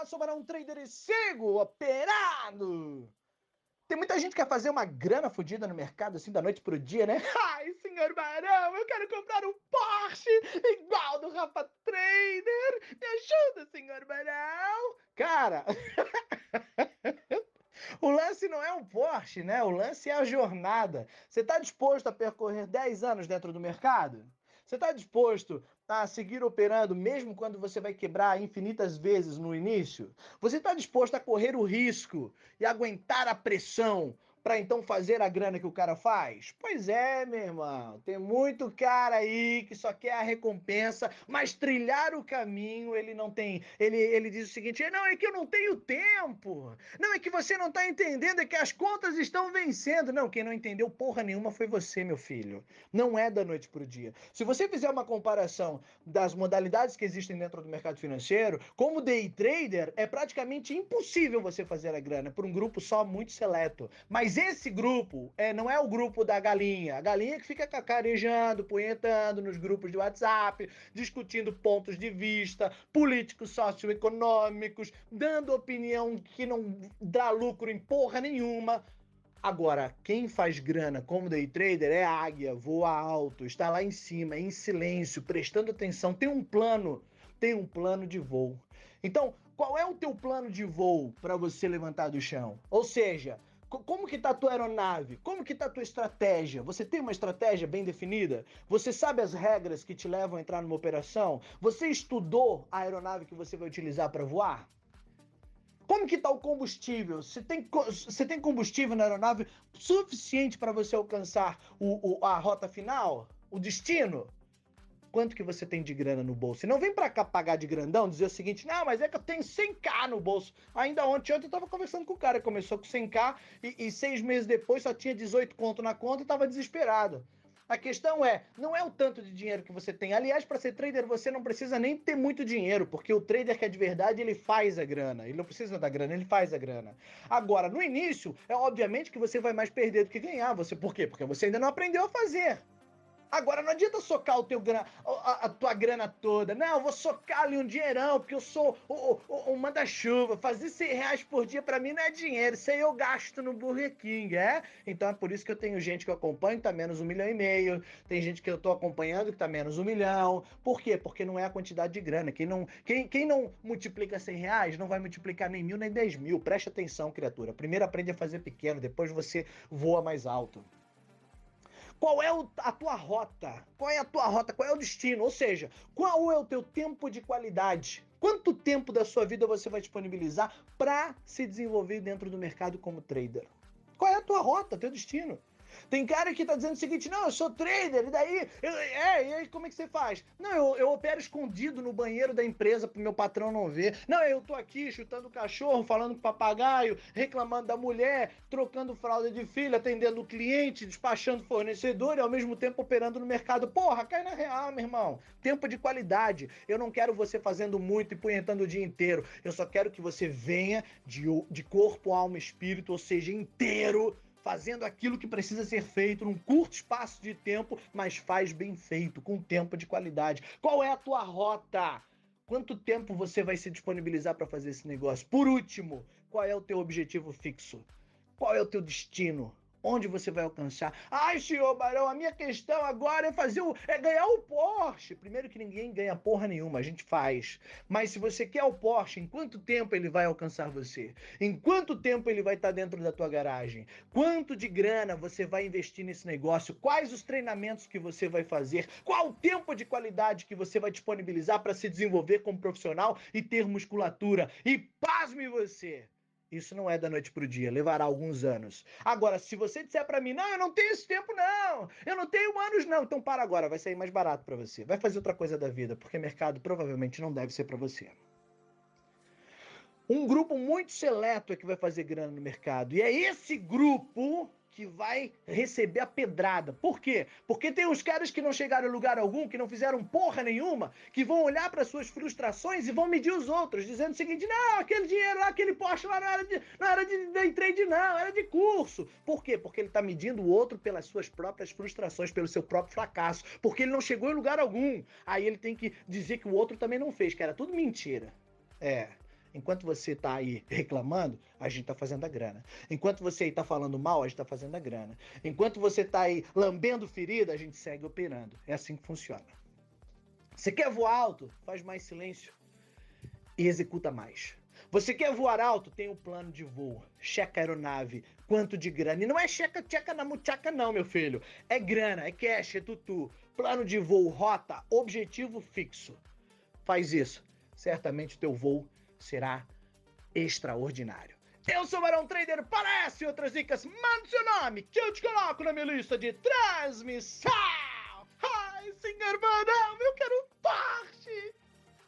Olá, sou Barão Trader sigo operado! Tem muita gente que quer fazer uma grana fodida no mercado, assim, da noite pro dia, né? Ai, senhor Barão, eu quero comprar um Porsche igual do Rafa Trader! Me ajuda, senhor Barão! Cara... O lance não é um Porsche, né? O lance é a jornada. Você está disposto a percorrer 10 anos dentro do mercado? Você está disposto a seguir operando mesmo quando você vai quebrar infinitas vezes no início? Você está disposto a correr o risco e aguentar a pressão para então fazer a grana que o cara faz? Pois é, meu irmão. Tem muito cara aí que só quer a recompensa, mas trilhar o caminho ele não tem. Ele, ele diz o seguinte: não, é que eu não tenho tempo. Não, é que você não está entendendo, é que as contas estão vencendo. Não, quem não entendeu porra nenhuma foi você, meu filho. Não é da noite para o dia. Se você fizer uma comparação das modalidades que existem dentro do mercado financeiro, como day trader, é praticamente impossível você fazer a grana por um grupo só muito seleto. Mas mas esse grupo é, não é o grupo da galinha. A galinha que fica cacarejando, punhetando nos grupos de WhatsApp, discutindo pontos de vista políticos, socioeconômicos, dando opinião que não dá lucro em porra nenhuma. Agora, quem faz grana como day trader é águia, voa alto, está lá em cima, em silêncio, prestando atenção, tem um plano, tem um plano de voo. Então, qual é o teu plano de voo para você levantar do chão? Ou seja, como que tá a tua aeronave? Como que tá a tua estratégia? Você tem uma estratégia bem definida? Você sabe as regras que te levam a entrar numa operação? Você estudou a aeronave que você vai utilizar para voar? Como que tá o combustível? Você tem, você tem combustível na aeronave suficiente para você alcançar o, o, a rota final? O destino? Quanto que você tem de grana no bolso. E não vem para cá pagar de grandão, dizer o seguinte, não, mas é que eu tenho 100k no bolso. Ainda ontem, ontem eu tava conversando com o cara, começou com 100k e, e seis meses depois só tinha 18 conto na conta e tava desesperado. A questão é, não é o tanto de dinheiro que você tem. Aliás, para ser trader, você não precisa nem ter muito dinheiro, porque o trader que é de verdade, ele faz a grana. Ele não precisa da grana, ele faz a grana. Agora, no início, é obviamente que você vai mais perder do que ganhar. Você, por quê? Porque você ainda não aprendeu a fazer. Agora não adianta socar o teu grana, a, a, tua grana toda. Não, eu vou socar ali um dinheirão, porque eu sou o, o, o manda-chuva. Fazer 100 reais por dia para mim não é dinheiro. Isso aí eu gasto no Burger King, é? Então é por isso que eu tenho gente que eu acompanho que tá menos um milhão e meio. Tem gente que eu tô acompanhando que tá menos um milhão. Por quê? Porque não é a quantidade de grana. Quem não, quem, quem não multiplica 100 reais não vai multiplicar nem mil nem 10 mil. Preste atenção, criatura. Primeiro aprende a fazer pequeno, depois você voa mais alto. Qual é o, a tua rota? Qual é a tua rota? Qual é o destino? Ou seja, qual é o teu tempo de qualidade? Quanto tempo da sua vida você vai disponibilizar para se desenvolver dentro do mercado como trader? Qual é a tua rota, teu destino? Tem cara que tá dizendo o seguinte: não, eu sou trader, e daí. Eu, é, e aí como é que você faz? Não, eu, eu opero escondido no banheiro da empresa pro meu patrão não ver. Não, eu tô aqui chutando cachorro, falando com papagaio, reclamando da mulher, trocando fralda de filho, atendendo o cliente, despachando fornecedor e ao mesmo tempo operando no mercado. Porra, cai na real, meu irmão. Tempo de qualidade. Eu não quero você fazendo muito e punhetando o dia inteiro. Eu só quero que você venha de, de corpo, alma espírito, ou seja, inteiro fazendo aquilo que precisa ser feito num curto espaço de tempo, mas faz bem feito, com tempo de qualidade. Qual é a tua rota? Quanto tempo você vai se disponibilizar para fazer esse negócio? Por último, qual é o teu objetivo fixo? Qual é o teu destino? Onde você vai alcançar? Ai, senhor Barão, a minha questão agora é fazer o. é ganhar o Porsche. Primeiro que ninguém ganha porra nenhuma, a gente faz. Mas se você quer o Porsche, em quanto tempo ele vai alcançar você? Em quanto tempo ele vai estar dentro da tua garagem? Quanto de grana você vai investir nesse negócio? Quais os treinamentos que você vai fazer? Qual o tempo de qualidade que você vai disponibilizar para se desenvolver como profissional e ter musculatura? E pasme você! Isso não é da noite pro dia, levará alguns anos. Agora, se você disser para mim, não, eu não tenho esse tempo, não, eu não tenho anos, não, então para agora, vai sair mais barato para você. Vai fazer outra coisa da vida, porque mercado provavelmente não deve ser para você. Um grupo muito seleto é que vai fazer grana no mercado. E é esse grupo que vai receber a pedrada. Por quê? Porque tem uns caras que não chegaram a lugar algum, que não fizeram porra nenhuma, que vão olhar para suas frustrações e vão medir os outros, dizendo o seguinte: não, aquele dinheiro lá, aquele Porsche lá não era de, não era de day trade, não, era de curso. Por quê? Porque ele está medindo o outro pelas suas próprias frustrações, pelo seu próprio fracasso, porque ele não chegou em lugar algum. Aí ele tem que dizer que o outro também não fez, que era tudo mentira. É. Enquanto você tá aí reclamando, a gente tá fazendo a grana. Enquanto você aí tá falando mal, a gente tá fazendo a grana. Enquanto você tá aí lambendo ferida, a gente segue operando. É assim que funciona. Você quer voar alto? Faz mais silêncio e executa mais. Você quer voar alto? Tem um plano de voo. Checa a aeronave. Quanto de grana? E não é checa, checa na muchaca, não, meu filho. É grana, é cash, é tutu. Plano de voo, rota, objetivo fixo. Faz isso. Certamente o teu voo será extraordinário. Eu sou o Barão Trader, parece outras dicas, manda seu nome que eu te coloco na minha lista de transmissão. Ai, senhor Barão, eu quero